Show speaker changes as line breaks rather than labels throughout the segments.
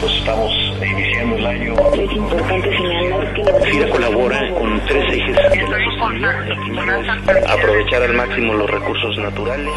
pues estamos iniciando el año.
Es importante señalar que
FIRA colabora con tres ejes. Aprovechar al máximo los recursos naturales.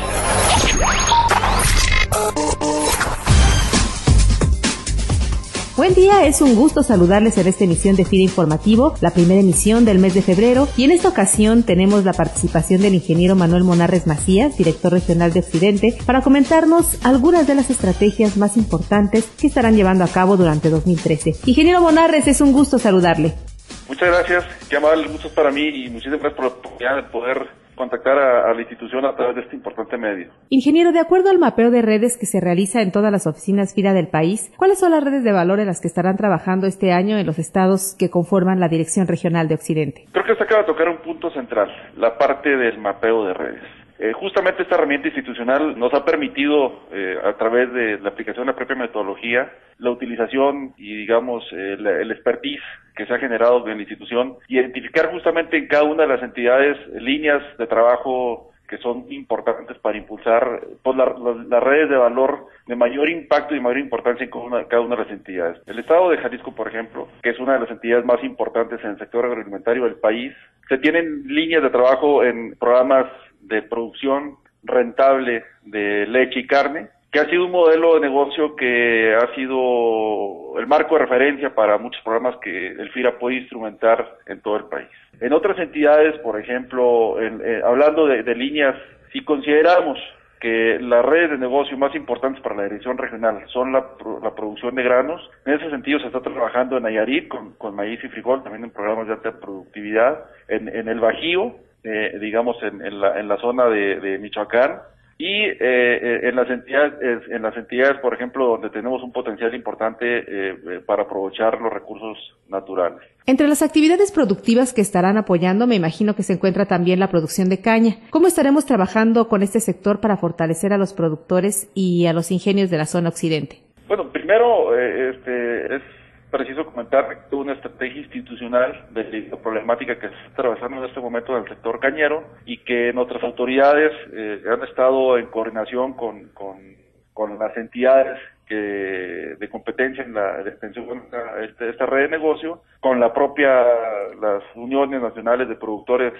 Buen día, es un gusto saludarles en esta emisión de FIRA Informativo, la primera emisión del mes de febrero, y en esta ocasión tenemos la participación del ingeniero Manuel Monarres Macías, director regional de Occidente, para comentarnos algunas de las estrategias más importantes que estarán llevando a cabo durante 2013. Ingeniero Monarres, es un gusto saludarle.
Muchas gracias, qué amable gusto para mí y muchísimas gracias por la oportunidad de poder contactar a, a, la institución a través de este importante medio.
Ingeniero, de acuerdo al mapeo de redes que se realiza en todas las oficinas FIRA del país, ¿cuáles son las redes de valor en las que estarán trabajando este año en los estados que conforman la Dirección Regional de Occidente?
Creo que se acaba de tocar un punto central, la parte del mapeo de redes. Eh, justamente esta herramienta institucional nos ha permitido, eh, a través de la aplicación de la propia metodología, la utilización y, digamos, eh, la, el expertise que se ha generado en la institución, identificar justamente en cada una de las entidades líneas de trabajo que son importantes para impulsar pues, la, la, las redes de valor de mayor impacto y mayor importancia en cada una, cada una, de las entidades. El Estado de Jalisco, por ejemplo, que es una de las entidades más importantes en el sector agroalimentario del país, se tienen líneas de trabajo en programas de producción rentable de leche y carne, que ha sido un modelo de negocio que ha sido el marco de referencia para muchos programas que el FIRA puede instrumentar en todo el país. En otras entidades, por ejemplo, eh, hablando de, líneas, si consideramos que las redes de negocio más importantes para la dirección regional son la, la producción de granos, en ese sentido se está trabajando en Nayarit con, maíz y frijol, también en programas de alta productividad, en el Bajío, eh, digamos en, en, la, en la zona de, de Michoacán, y eh, en las entidades en las entidades por ejemplo donde tenemos un potencial importante eh, para aprovechar los recursos naturales.
Entre las actividades productivas que estarán apoyando me imagino que se encuentra también la producción de caña. Cómo estaremos trabajando con este sector para fortalecer a los productores y a los ingenios de la zona occidente
bueno primero eh, este es preciso comentar una estrategia institucional de la problemática que se está atravesando en este momento en el sector cañero y que nuestras autoridades eh, han estado en coordinación con, con, las entidades que de competencia en la extensión de esta, esta red de negocio, con la propia, las uniones nacionales de productores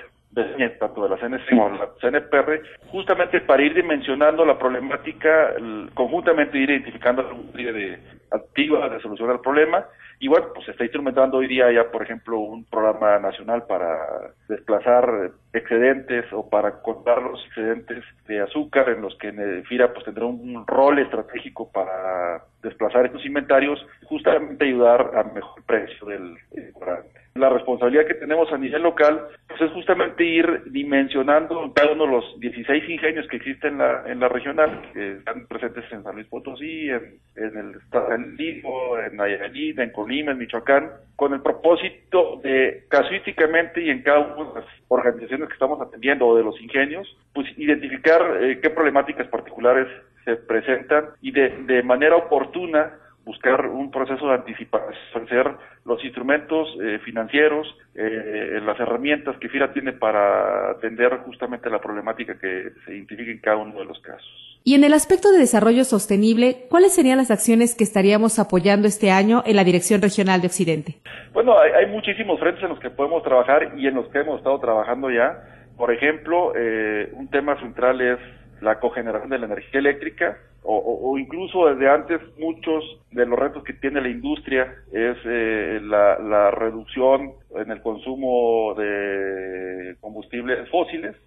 tanto de la CNC como de la CNPR, justamente para ir dimensionando la problemática, conjuntamente ir identificando serie de activas de solución al problema, y bueno, pues se está instrumentando hoy día ya, por ejemplo, un programa nacional para desplazar excedentes o para contar los excedentes de azúcar en los que en FIRA pues tendrá un rol estratégico para desplazar estos inventarios justamente ayudar a mejor precio del carburante. La responsabilidad que tenemos a nivel local pues es justamente ir dimensionando cada uno de los 16 ingenios que existen en la, en la regional, que están presentes en San Luis Potosí, en, en el estado en Nayarit, en Colima, en Michoacán, con el propósito de casuísticamente y en cada una de las organizaciones que estamos atendiendo o de los ingenios, pues identificar eh, qué problemáticas particulares se presentan y de, de manera oportuna buscar un proceso de anticipación, hacer los instrumentos eh, financieros, eh, las herramientas que FIRA tiene para atender justamente la problemática que se identifica en cada uno de los casos.
Y en el aspecto de desarrollo sostenible, ¿cuáles serían las acciones que estaríamos apoyando este año en la Dirección Regional de Occidente?
Bueno, hay, hay muchísimos frentes en los que podemos trabajar y en los que hemos estado trabajando ya. Por ejemplo, eh, un tema central es la cogeneración de la energía eléctrica o, incluso desde antes muchos de los retos que tiene la industria es eh, la, la, reducción en el consumo de combustibles fósiles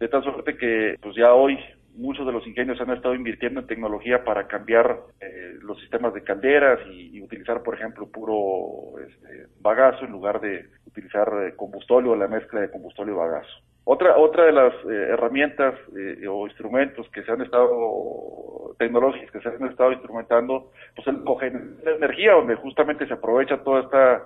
de tal suerte que pues ya hoy muchos de los ingenios han estado invirtiendo en tecnología para cambiar eh, los sistemas de calderas y, utilizar por ejemplo puro este, bagazo en lugar de utilizar eh, combustóleo la mezcla de combustóleo y bagazo otra, otra de las eh, herramientas eh, o instrumentos que se han estado, tecnológicas que se han estado instrumentando, pues el cogen de energía, donde justamente se aprovecha toda esta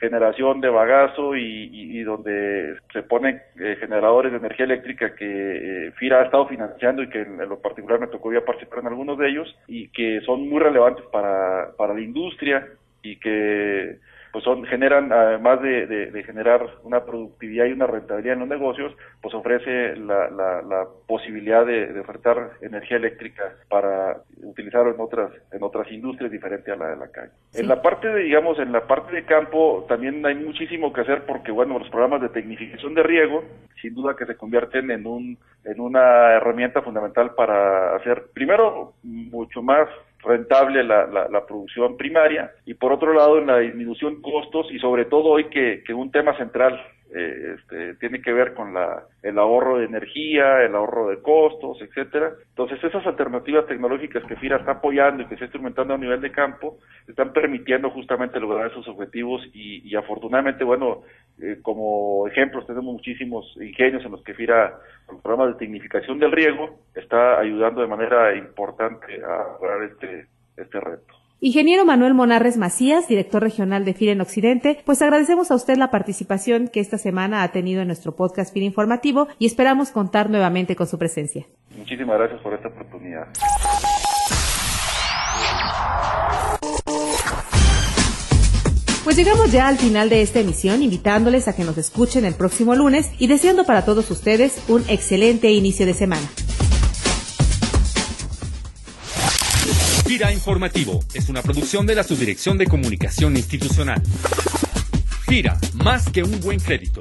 generación de bagazo y, y, donde se ponen eh, generadores de energía eléctrica que FIRA ha estado financiando y que en, en, lo particular me tocó ya participar en algunos de ellos y que son muy relevantes para, para la industria y que pues son generan además de, de, generar una productividad y una rentabilidad en los negocios, pues ofrece la, la, posibilidad de, ofertar energía eléctrica para utilizarlo en otras en otras industrias diferentes a la de la calle. En la parte de digamos en la parte de campo también hay muchísimo que hacer porque bueno los programas de tecnificación de riego sin duda que se convierten en un en una herramienta fundamental para hacer primero mucho más rentable la, la, producción primaria y por otro lado en la disminución de costos y sobre todo hoy que, que un tema central eh, este, tiene que ver con la, el ahorro de energía, el ahorro de costos, etcétera. Entonces esas alternativas tecnológicas que FIRA está apoyando y que está instrumentando a nivel de campo están permitiendo justamente lograr esos objetivos y, afortunadamente, bueno, eh, como ejemplos tenemos muchísimos ingenios en los que FIRA, con programas de tecnificación del riego, está ayudando de manera importante a lograr este, este reto.
Ingeniero Manuel Monarres Macías, director regional de FIRA en Occidente, pues agradecemos a usted la participación que esta semana ha tenido en nuestro podcast FIRA Informativo y esperamos contar nuevamente con su presencia.
Muchísimas gracias por esta oportunidad.
Pues llegamos ya al final de esta emisión, invitándoles a que nos escuchen el próximo lunes y deseando para todos ustedes un excelente inicio de semana.
FIRA Informativo es una producción de la Subdirección de Comunicación Institucional. FIRA, más que un buen crédito.